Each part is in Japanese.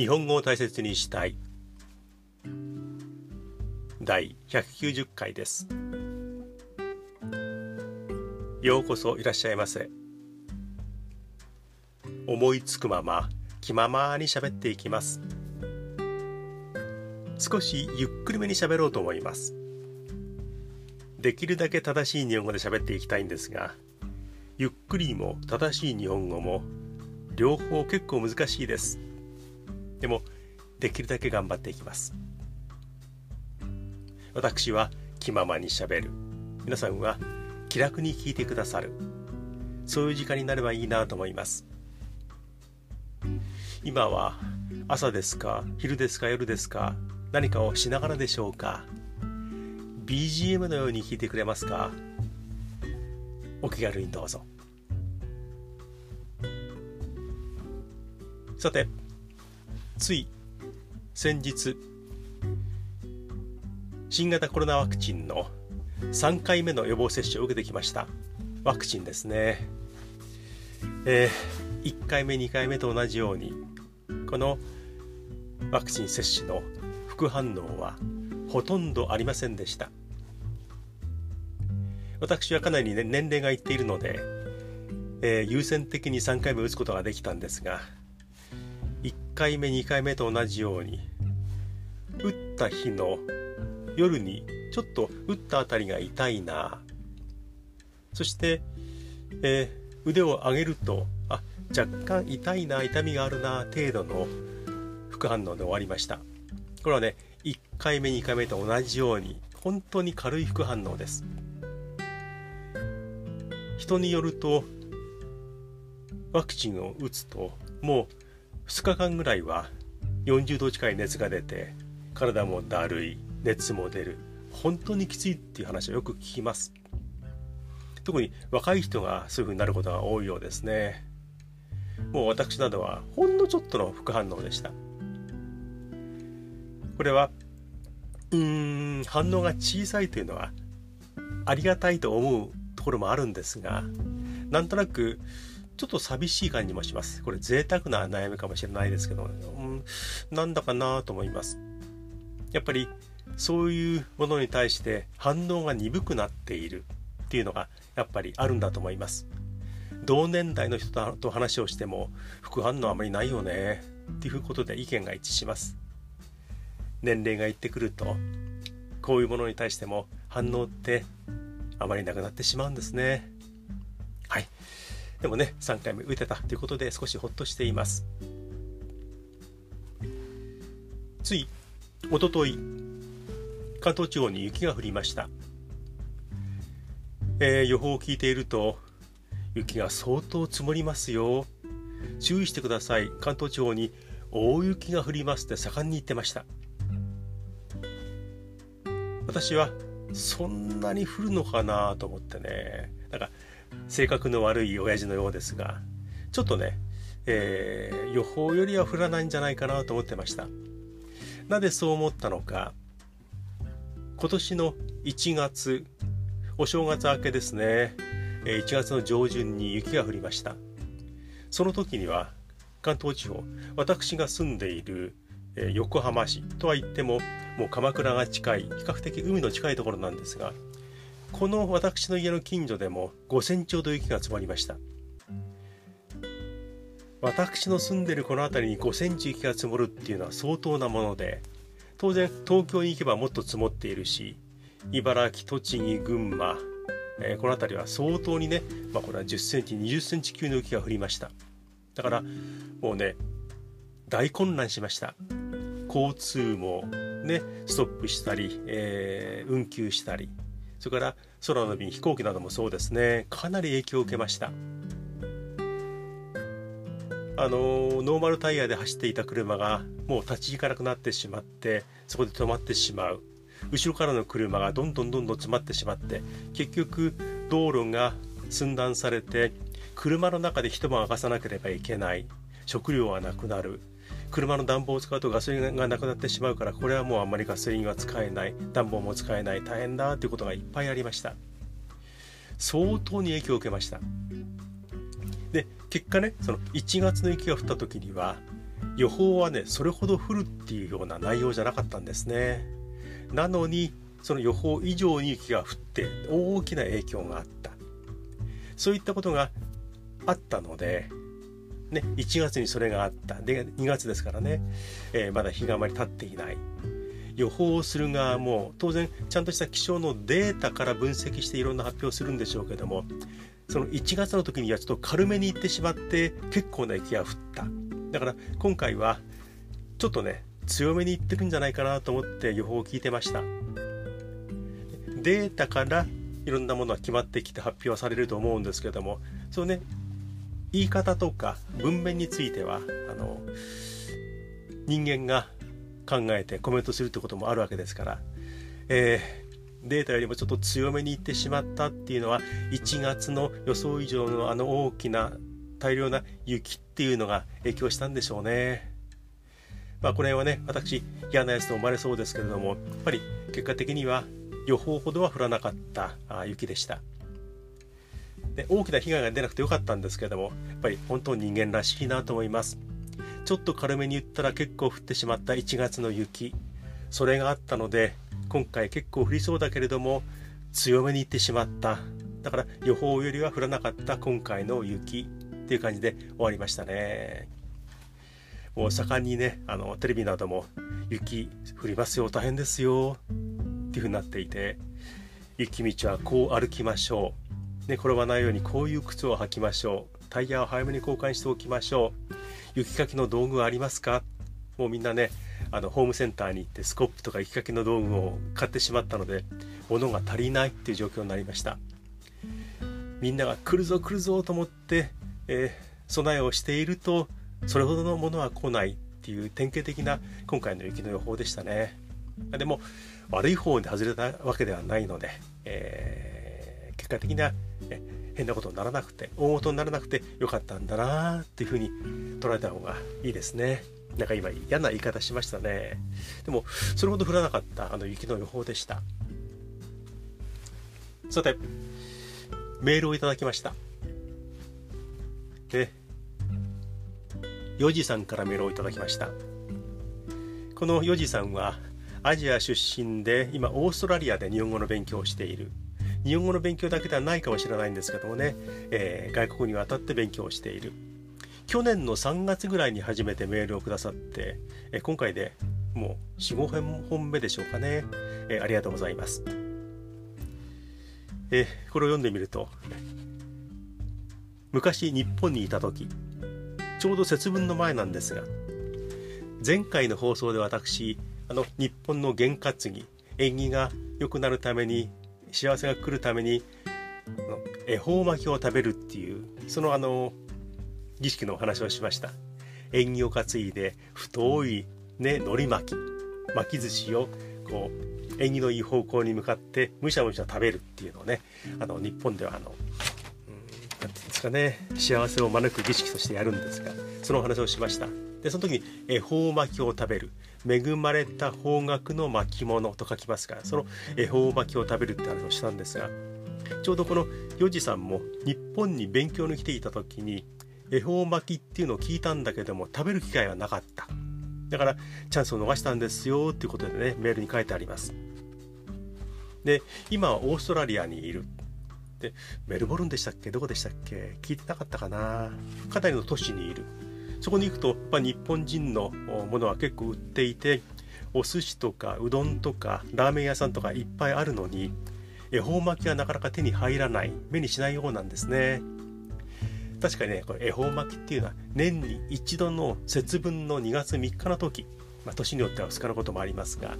日本語を大切にしたい。第190回です。ようこそいらっしゃいませ。思いつくまま気ままに喋っていきます。少しゆっくりめに喋ろうと思います。できるだけ正しい日本語で喋っていきたいんですがゆっくりも正しい日本語も両方結構難しいです。でもできるだけ頑張っていきます。私は気ままにしゃべる。皆さんは気楽に聞いてくださる。そういう時間になればいいなと思います。今は朝ですか昼ですか夜ですか何かをしながらでしょうか。BGM のように聞いてくれますか。お気軽にどうぞ。さてつい先日新型コロナワクチンの3回目の予防接種を受けてきました。ワクチンですね、えー、1回目2回目と同じようにこのワクチン接種の副反応はほとんどありませんでした。私はかなり、ね、年齢がいっているので、えー、優先的に3回目打つことができたんですが1回目2回目と同じように打った日の夜にちょっと打ったあたりが痛いな。そして、えー、腕を上げるとあ若干痛いな痛みがあるな程度の副反応で終わりました。これはね1回目2回目と同じように本当に軽い副反応です。人によるとワクチンを打つともう2日間ぐらいは40度近い熱が出て体もだるい熱も出る。本当にきついっていう話はよく聞きます。特に若い人がそういう風になることが多いようですね。もう私などはほんのちょっとの副反応でした。これはうーん反応が小さいというのはありがたいと思うところもあるんですがなんとなくちょっと寂しい感じもします。これ贅沢な悩みかもしれないですけど、うん、なんだかなと思います。やっぱりそういうものに対して反応が鈍くなっているっていうのがやっぱりあるんだと思います。同年代の人と話をしても副反応あまりないよねっていうことで意見が一致します。年齢がいってくるとこういうものに対しても反応ってあまりなくなってしまうんですね。はい。でもね3回目打てたということで少しほっとしています。ついおととい関東地方に雪が降りました、えー、予報を聞いていると雪が相当積もりますよ。注意してください。関東地方に大雪が降りますって盛んに言ってました。私はそんなに降るのかなと思ってね。性格の悪い親父のようですがちょっとね、えー、予報よりは降らないんじゃないかなと思ってました。なぜそう思ったのか。今年の1月お正月明けですね。1月の上旬に雪が降りました。その時には関東地方私が住んでいる横浜市とは言ってももう鎌倉が近い比較的海の近いところなんですがこの私の家の近所でも5センチほど雪が積もりました。私の住んでるこの辺りに5センチ雪が積もるっていうのは相当なもので当然東京に行けばもっと積もっているし茨城栃木群馬、えー、この辺りは相当にね、まあ、これは10センチ20センチ級の雪が降りました。だからもうね大混乱しました。交通もねストップしたり、えー、運休したり。それから空の便飛行機などもそうですね。かなり影響を受けました。あのノーマルタイヤで走っていた車がもう立ち行かなくなってしまってそこで止まってしまう。後ろからの車がどんどんどんどん詰まってしまって結局道路が寸断されて車の中で一晩明かさなければいけない。食料はなくなる。車の暖房を使うとガソリンがなくなってしまうからこれはもうあんまりガソリンは使えない。暖房も使えない。大変だということがいっぱいありました。相当に影響を受けました。で結果ねその1月の雪が降った時には予報はねそれほど降るっていうような内容じゃなかったんですね。なのにその予報以上に雪が降って大きな影響があった。そういったことがあったのでね、1月にそれがあった。で2月ですからね、えー、まだ日があまり経っていない。予報をする側も当然ちゃんとした気象のデータから分析していろんな発表をするんでしょうけどもその1月の時にはちょっと軽めに行ってしまって結構な雪が降った。だから今回はちょっとね強めに行ってるんじゃないかなと思って予報を聞いてました。データからいろんなものは決まってきて発表されると思うんですけどもそうね言い方とか文面についてはあの人間が考えてコメントするってこともあるわけですから、えー、データよりもちょっと強めにいってしまったっていうのは1月の予想以上のあの大きな大量な雪っていうのが影響したんでしょうね。まあこれはね私嫌なやつと思われそうですけれどもやっぱり結果的には予報ほどは降らなかった雪でした。で大きな被害が出なくてよかったんですけどもやっぱり本当人間らしいなと思います。ちょっと軽めに言ったら結構降ってしまった1月の雪。それがあったので今回結構降りそうだけれども強めに行ってしまった。だから予報よりは降らなかった今回の雪。っていう感じで終わりましたね。もう盛んにねあのテレビなども雪降りますよ大変ですよ。っていう風になっていて雪道はこう歩きましょう。寝転ばないようにこういう靴を履きましょう。タイヤを早めに交換しておきましょう。雪かきの道具はありますか？もうみんなねあのホームセンターに行ってスコップとか雪かきの道具を買ってしまったので物が足りないっていう状況になりました。みんなが来るぞ来るぞと思って、えー、備えをしているとそれほどのものは来ないっていう典型的な今回の雪の予報でしたね。でも悪い方に外れたわけではないので、えー、結果的な変なことにならなくて大事にならなくてよかったんだなっていうふうに捉えた方がいいですね。なんか今嫌な言い方しましたね。でもそれほど降らなかったあの雪の予報でした。さてメールをいただきました。でヨジさんからメールをいただきました。このヨジさんはアジア出身で今オーストラリアで日本語の勉強をしている。日本語の勉強だけではないかもしれないんですけどもね、えー、外国に渡って勉強をしている。去年の3月ぐらいに初めてメールをくださって、えー、今回でもう45本目でしょうかね、えー、ありがとうございます、えこれを読んでみると昔日本にいた時ちょうど節分の前なんですが前回の放送で私あの日本の験担ぎ縁起が良くなるために幸せが来るために恵方巻きを食べるっていうそのあの儀式のお話をしました。縁起を担いで太いね海苔巻き巻き寿司をこう縁起のいい方向に向かってむしゃむしゃ食べるっていうのをねあの日本ではあの何て言うんですかね幸せを招く儀式としてやるんですがそのお話をしました。でその時に恵方巻きを食べる。恵まれた方角の巻物と書きますからその恵方巻きを食べるって話をしたんですがちょうどこのヨジさんも日本に勉強に来ていた時に恵方巻きっていうのを聞いたんだけども食べる機会はなかった。だからチャンスを逃したんですよっていうことでねメールに書いてあります。で今はオーストラリアにいる。でメルボルンでしたっけ？どこでしたっけ？聞いてなかったかな？かなりの都市にいるそこに行くと、まあ、日本人のものは結構売っていてお寿司とかうどんとかラーメン屋さんとかいっぱいあるのに恵方巻きはなかなか手に入らない目にしないようなんですね。確かにねこれ恵方巻きっていうのは年に一度の節分の2月3日の時、まあ、年によっては2日のこともありますが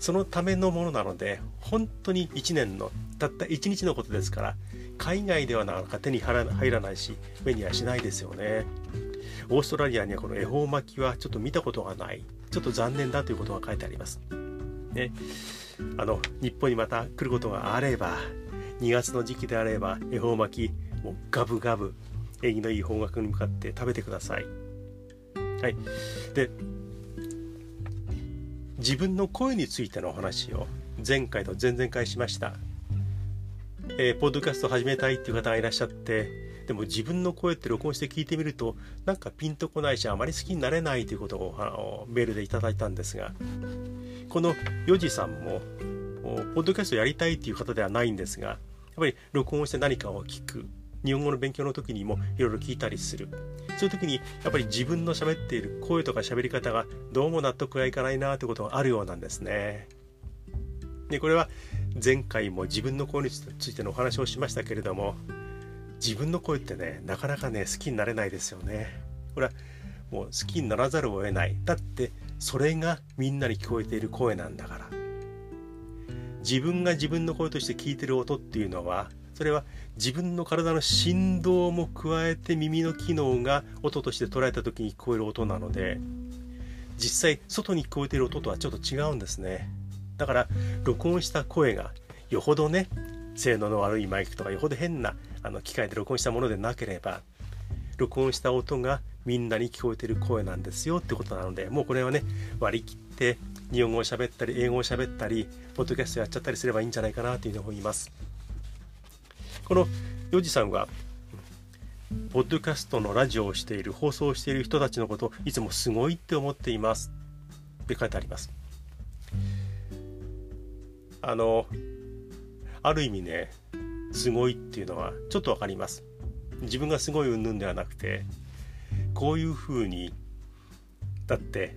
そのためのものなので本当に1年のたった1日のことですから海外ではなかなか手に入らないし目にはしないですよね。オーストラリアにはこの恵方巻きはちょっと見たことがないちょっと残念だということが書いてあります。ね、あの日本にまた来ることがあれば2月の時期であれば恵方巻きもうガブガブ縁起のいい方角に向かって食べてください。はい、で自分の声についてのお話を前回と前々回しました。えー、ポッドキャスト始めたいっていう方がいらっしゃってでも自分の声って録音して聞いてみるとなんかピンとこないしあまり好きになれないということをメールでいただいたんですがこのヨジさんもポッドキャストやりたいっていう方ではないんですがやっぱり録音して何かを聞く。日本語の勉強の時にもいろいろ聞いたりする。そういう時にやっぱり自分の喋っている声とか喋り方がどうも納得がいかないなということがあるようなんですね。でこれは前回も自分の声についてのお話をしましたけれども自分の声ってねなかなかね好きになれないですよね。これはもう好きにならざるを得ない。だってそれがみんなに聞こえている声なんだから。自分が自分の声として聞いてる音っていうのはそれは自分の体の振動も加えて耳の機能が音として捉えた時に聞こえる音なので実際外に聞こえてる音とはちょっと違うんですね。だから録音した声がよほどね性能の悪いマイクとかよほど変なあの機械で録音したものでなければ録音した音がみんなに聞こえてる声なんですよってことなのでもうこれはね割り切って日本語を喋ったり英語を喋ったりポッドキャストやっちゃったりすればいいんじゃないかなというふうに思います。このヨジさんはポッドキャストのラジオをしている放送をしている人たちのことをいつもすごいって思っています。って書いてあります。あのある意味ねすごいっていうのはちょっと分かります。自分がすごい云々ではなくてこういうふうにだって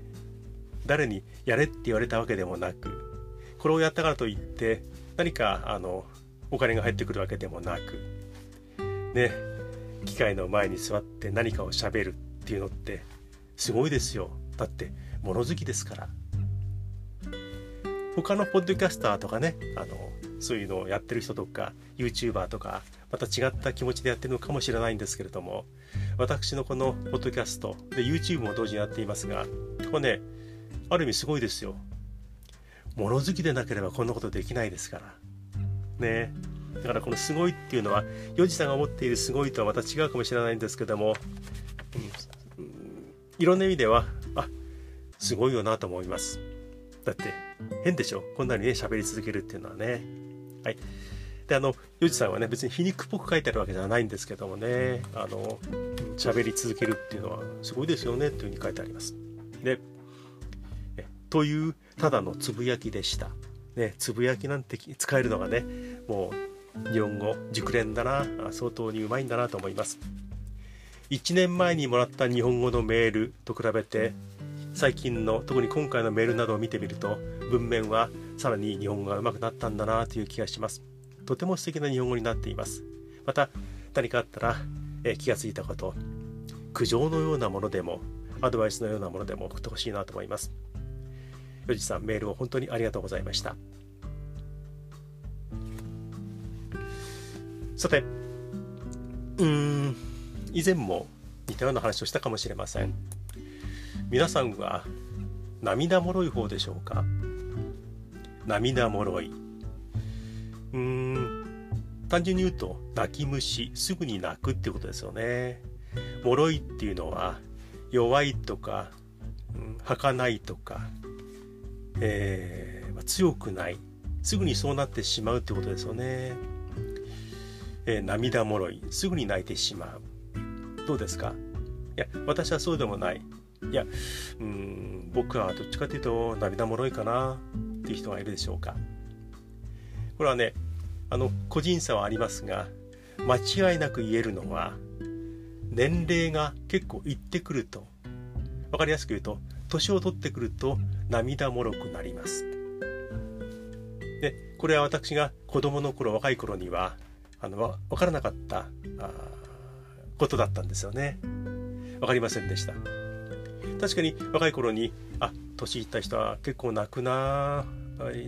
誰にやれって言われたわけでもなくこれをやったからといって何かあのお金が入ってくるわけでもなくね機械の前に座って何かをしゃべるっていうのってすごいですよ。だって物好きですから。他のポッドキャスターとかねあのそういうのをやってる人とか YouTuber とかまた違った気持ちでやってるのかもしれないんですけれども私のこのポッドキャストで YouTube も同時にやっていますがこれねある意味すごいですよ。物好きでなければこんなことできないですから。ね。だからこのすごいっていうのはヨジさんが思っているすごいとはまた違うかもしれないんですけども、うん、いろんな意味ではあすごいよなと思います。だって変でしょ？こんなにね喋り続けるっていうのはね。はい。であのヨジさんはね別に皮肉っぽく書いてあるわけじゃないんですけどもねあの喋り続けるっていうのはすごいですよねというふうに書いてあります。でというただのつぶやきでした。ねつぶやきなんて使えるのがねもう日本語熟練だな相当にうまいんだなと思います。1年前にもらった日本語のメールと比べて最近の特に今回のメールなどを見てみると文面はさらに日本語が上手くなったんだなという気がします。とても素敵な日本語になっています。また何かあったら、え気がついたこと苦情のようなものでもアドバイスのようなものでも送ってほしいなと思います。よじさんメールを本当にありがとうございました。さてうーん以前も似たような話をしたかもしれません。皆さんは涙もろい方でしょうか？涙もろい。うーん。単純に言うと泣き虫すぐに泣くってことですよね。もろいっていうのは弱いとか、うん、儚いとか、えー、強くない。すぐにそうなってしまうってことですよね、えー、涙もろい。すぐに泣いてしまう。どうですか？いや私はそうでもない。いやうん僕はどっちかというと涙もろいかなっていう人がいるでしょうか。これはねあの個人差はありますが間違いなく言えるのは年齢が結構いってくると分かりやすく言うと年を取ってくると涙もろくなります。でこれは私が子供の頃若い頃にはあの分からなかったことだったんですよね。分かりませんでした。確かに若い頃にあ年いった人は結構泣くな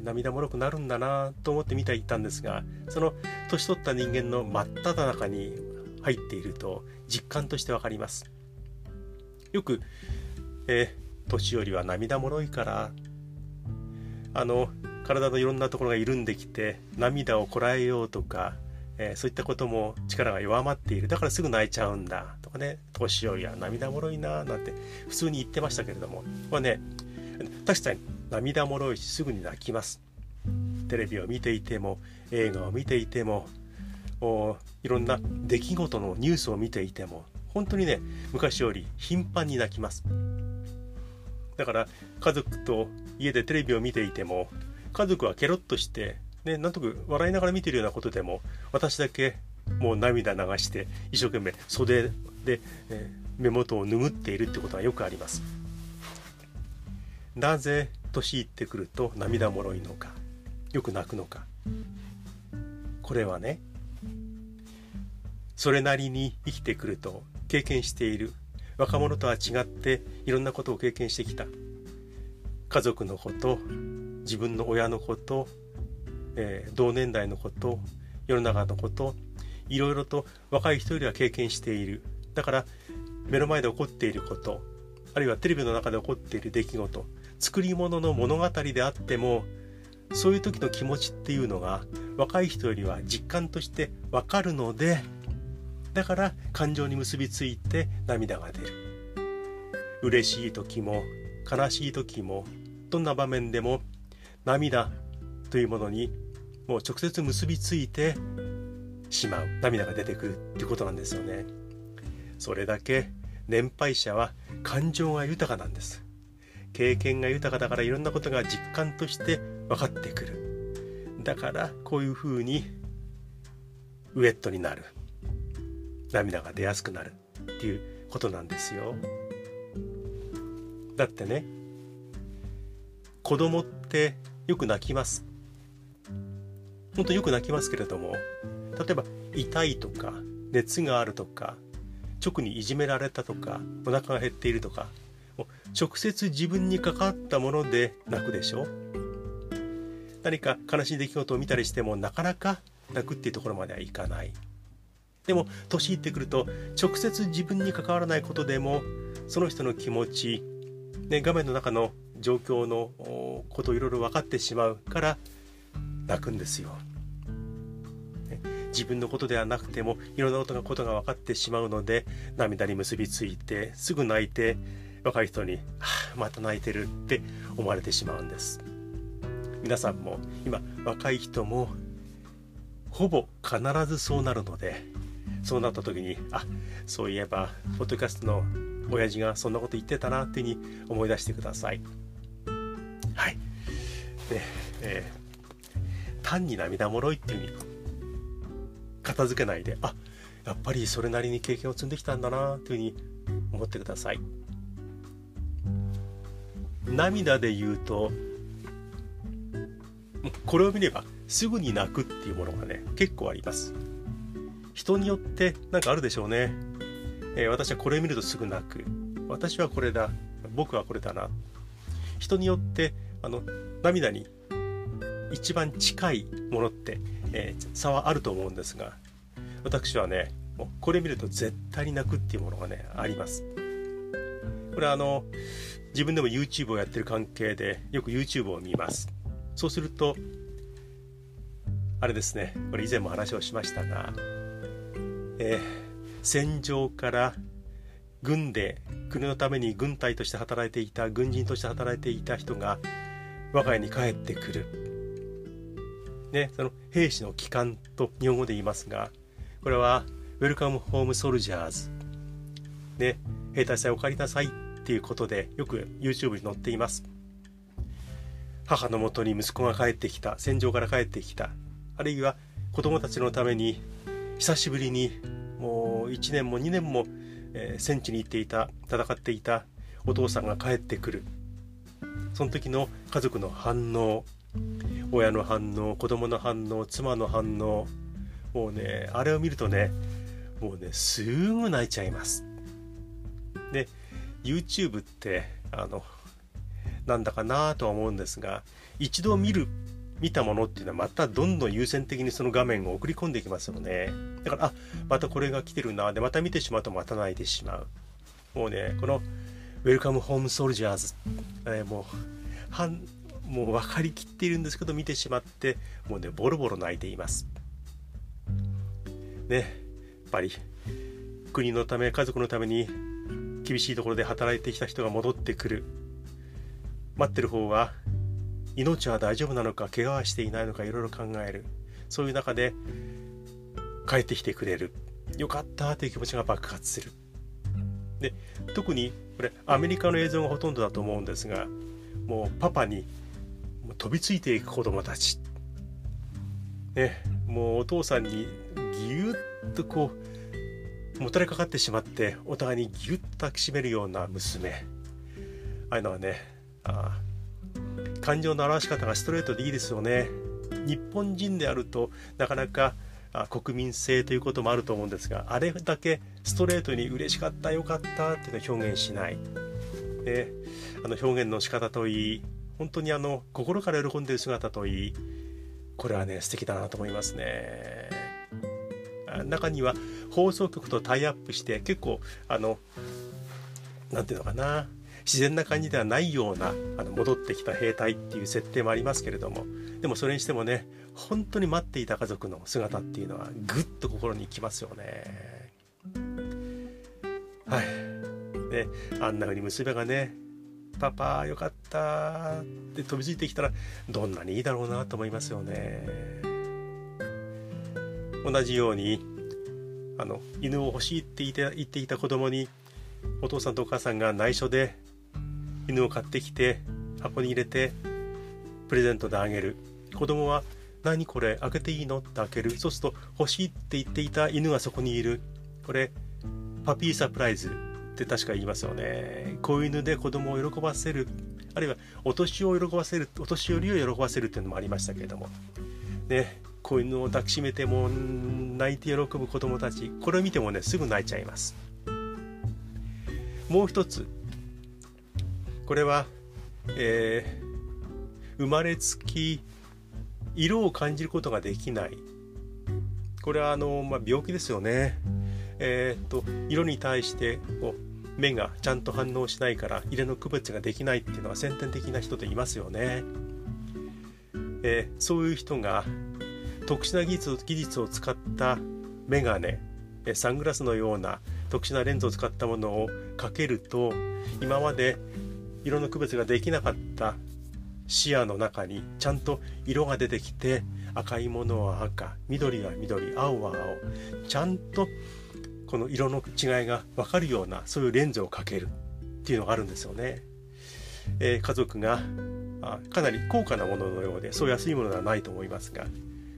涙もろくなるんだなと思って見ていたんですがその年取った人間の真っ只中に入っていると実感として分かります。よく、えー、年寄りは涙もろいからあの体のいろんなところが緩んできて涙をこらえようとかえー、そういったことも力が弱まっている。だからすぐ泣いちゃうんだとかね。年寄りは涙もろいななんて普通に言ってましたけれども。これね確かに涙もろいしすぐに泣きます。テレビを見ていても映画を見ていてもいろんな出来事のニュースを見ていても本当にね昔より頻繁に泣きます。だから家族と家でテレビを見ていても家族はケロッとしてねなんとなく笑いながら見てるようなことでも私だけもう涙流して一生懸命袖で、え、目元を拭っているってことがよくあります。なぜ年いってくると涙もろいのかよく泣くのか。これはねそれなりに生きてくると経験している若者とは違っていろんなことを経験してきた。家族のこと自分の親のこと、えー、同年代のこと世の中のこといろいろと若い人よりは経験している。だから目の前で起こっていることあるいはテレビの中で起こっている出来事作り物の物語であってもそういう時の気持ちっていうのが若い人よりは実感としてわかるのでだから感情に結びついて涙が出る。嬉しい時も悲しい時もどんな場面でも涙というものにもう直接結びついてしまう涙が出てくるっていうことなんですよね。それだけ年配者は感情が豊かなんです。経験が豊かだからいろんなことが実感として分かってくる。だからこういうふうにウエットになる。涙が出やすくなるっていうことなんですよ。だってね子供ってよく泣きます。本当よく泣きますけれども例えば痛いとか熱があるとか直にいじめられたとかお腹が減っているとか直接自分に関わったもので泣くでしょ？何か悲しい出来事を見たりしてもなかなか泣くっていうところまではいかない。でも年いってくると直接自分に関わらないことでもその人の気持ち、ね、画面の中の状況のことをいろいろ分かってしまうから泣くんですよ。ね。自分のことではなくてもいろんなことがことが分かってしまうので涙に結びついてすぐ泣いて若い人に「はあまた泣いてる」って思われてしまうんです。皆さんも今若い人もほぼ必ずそうなるのでそうなった時にあそういえばポッドキャストの親父がそんなこと言ってたなっていうふうに思い出してください。はい。で、えー、単に涙もろいっていうふうに片付けないであやっぱりそれなりに経験を積んできたんだなというふうに思ってください。涙で言うとこれを見ればすぐに泣くっていうものがね結構あります。人によって何かあるでしょうね、えー、私はこれ見るとすぐ泣く。私はこれだ。僕はこれだな。人によってあの涙に一番近いものって、えー、差はあると思うんですが私はねもうこれ見ると絶対に泣くっていうものがねあります。これはあの自分でも YouTube をやってる関係でよく YouTube を見ます。そうするとあれですねこれ以前も話をしましたが、えー、戦場から軍で国のために軍隊として働いていた軍人として働いていた人が我が家に帰ってくる、ね、その兵士の帰還と日本語で言いますがこれはウェルカムホームソルジャーズ、ね、兵隊さんお帰りなさいっていうことでよく YouTube に載っています。母のもとに息子が帰ってきた戦場から帰ってきた。あるいは子供たちのために久しぶりにもう1年も2年も、え、戦地に行っていた戦っていたお父さんが帰ってくる。その時の家族の反応。親の反応子供の反応妻の反応もうねあれを見るとねもうねすぐ泣いちゃいます。で YouTube ってあのなんだかなとは思うんですが一度見る見たものっていうのはまたどんどん優先的にその画面を送り込んでいきますよね。だからあまたこれが来てるなでまた見てしまうとまた泣いてしまう。もうねこの「ウェルカム・ホーム・ソルジャーズ」えー、もうもう分かりきっているんですけど見てしまってもうねボロボロ泣いています。ねやっぱり国のため家族のために厳しいところで働いてきた人が戻ってくる。待ってる方は命は大丈夫なのか怪我はしていないのかいろいろ考える。そういう中で帰ってきてくれる。よかったという気持ちが爆発する。で特にこれアメリカの映像がほとんどだと思うんですがもうパパに飛びついていく子供たち。ねもうお父さんにぎゅっとこうもたれかかってしまってお互いにぎゅっと抱きしめるような娘。ああいうのはねあ感情の表し方がストレートでいいですよね。日本人であるとなかなか国民性ということもあると思うんですがあれだけストレートに嬉しかったよかったっていうのを表現しない、ね、あの表現の仕方といい本当にあの心から喜んでいる姿といいこれはね素敵だなと思いますね中には放送局とタイアップして結構あの何て言うのかな自然な感じではないようなあの戻ってきた兵隊っていう設定もありますけれどもでもそれにしてもね本当に待っていた家族の姿っていうのはぐっと心にきますよね。はい。であんな風に娘がね「パパよかった」って飛びついてきたらどんなにいいだろうなと思いますよね。同じようにあの犬を欲しいって言って言っていた子供にお父さんとお母さんが内緒で犬を買ってきて箱に入れてプレゼントであげる。子供は何これ開けていいの？って開ける。そうすると欲しいって言っていた犬がそこにいる。これパピーサプライズ。って確か言いますよね。子犬で子供を喜ばせるあるいはお年を喜ばせるお年寄りを喜ばせるっていうのもありましたけれども。ね子犬を抱きしめても泣いて喜ぶ子供たちこれを見てもねすぐ泣いちゃいます。もう一つ。これは、えー、生まれつき色を感じることができない。これはあの、まあ、病気ですよね。えー、っと色に対してこう目がちゃんと反応しないから色の区別ができないっていうのは先天的な人といますよね。えー、そういう人が特殊な技術技術を使ったメガネサングラスのような特殊なレンズを使ったものをかけると今まで色の区別ができなかった視野の中にちゃんと色が出てきて赤いものは赤緑は緑青は青ちゃんとこの色の違いが分かるようなそういうレンズをかけるっていうのがあるんですよね。えー、家族があかなり高価なもののようでそう安いものではないと思いますが、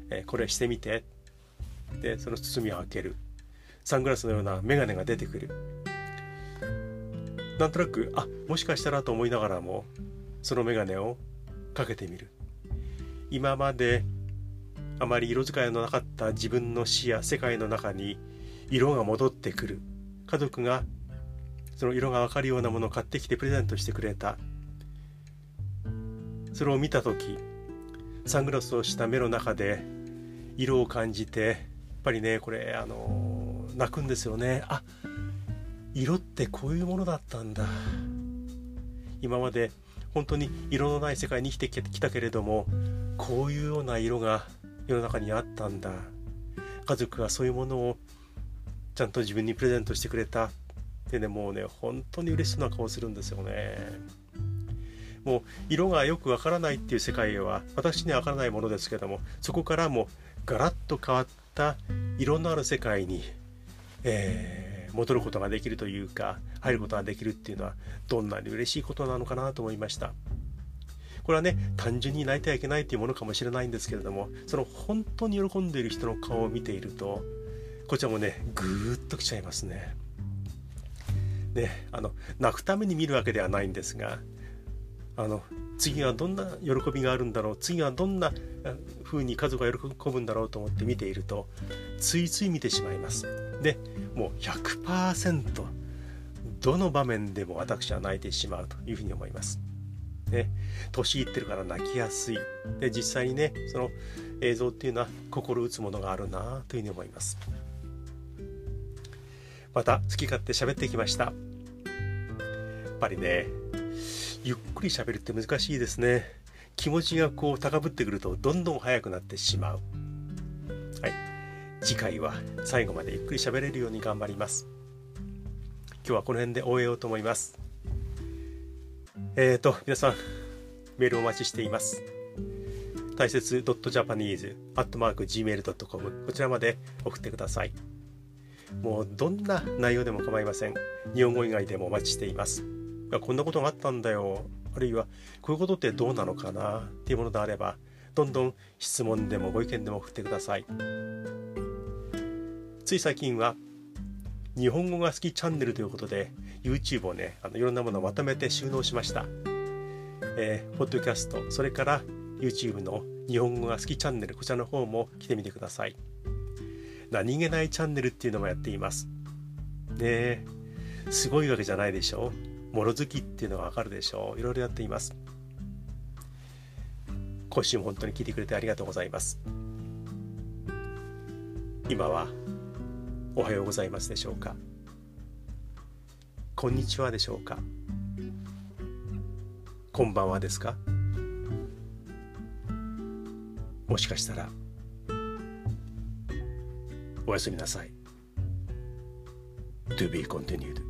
えー、これしてみて。でその包みを開ける。サングラスのような眼鏡が出てくる。なんとなくあもしかしたらと思いながらもその眼鏡をかけてみる。今まであまり色使いのなかった自分の視野世界の中に色が戻ってくる。家族がその色が分かるようなものを買ってきてプレゼントしてくれた。それを見た時サングラスをした目の中で色を感じてやっぱりねこれあの泣くんですよね。あ色ってこういうものだったんだ。今まで本当に色のない世界に生きてきたけれどもこういうような色が世の中にあったんだ。家族がそういうものをちゃんと自分にプレゼントしてくれたってねもうね本当に嬉しそうな顔するんですよね。もう色がよくわからないっていう世界は私にはわからないものですけどもそこからもガラッと変わった色のある世界に、えー戻ることができるというか入ることができるっていうのはどんなに嬉しいことなのかなと思いました。これはね単純に泣いてはいけないっていうものかもしれないんですけれどもその本当に喜んでいる人の顔を見ているとこちらもねぐーっときちゃいますね。ねあの泣くために見るわけではないんですがあの次はどんな喜びがあるんだろう次はどんな風に家族が喜ぶんだろうと思って見ているとついつい見てしまいます。でもう100%どの場面でも私は泣いてしまうというふうに思います。ね、年いってるから泣きやすい。で実際にねその映像っていうのは心打つものがあるなというふうに思います。また好き勝手喋ってきました。やっぱりねゆっくり喋るって難しいですね。気持ちがこう高ぶってくるとどんどん速くなってしまう。はい。次回は最後までゆっくり喋れるように頑張ります。今日はこの辺で終えようと思います。えーと皆さんメールお待ちしています。大切 .japanese.gmail.com こちらまで送ってください。もうどんな内容でも構いません。日本語以外でもお待ちしています。こんなことがあったんだよ。あるいはこういうことってどうなのかな？っていうものであれば、どんどん質問でもご意見でも送ってください。つい最近は日本語が好きチャンネルということで YouTube をねあのいろんなものをまとめて収納しました、えー、ポッドキャストそれから YouTube の日本語が好きチャンネルこちらの方も来てみてください何気ないチャンネルっていうのもやっています。ねすごいわけじゃないでしょ？うもの好きっていうのはわかるでしょ？ういろいろやっています。今週も本当に聞いてくれてありがとうございます。今はおはようございますでしょうか？こんにちはでしょうか？こんばんはですか？もしかしたら。おやすみなさい To be continued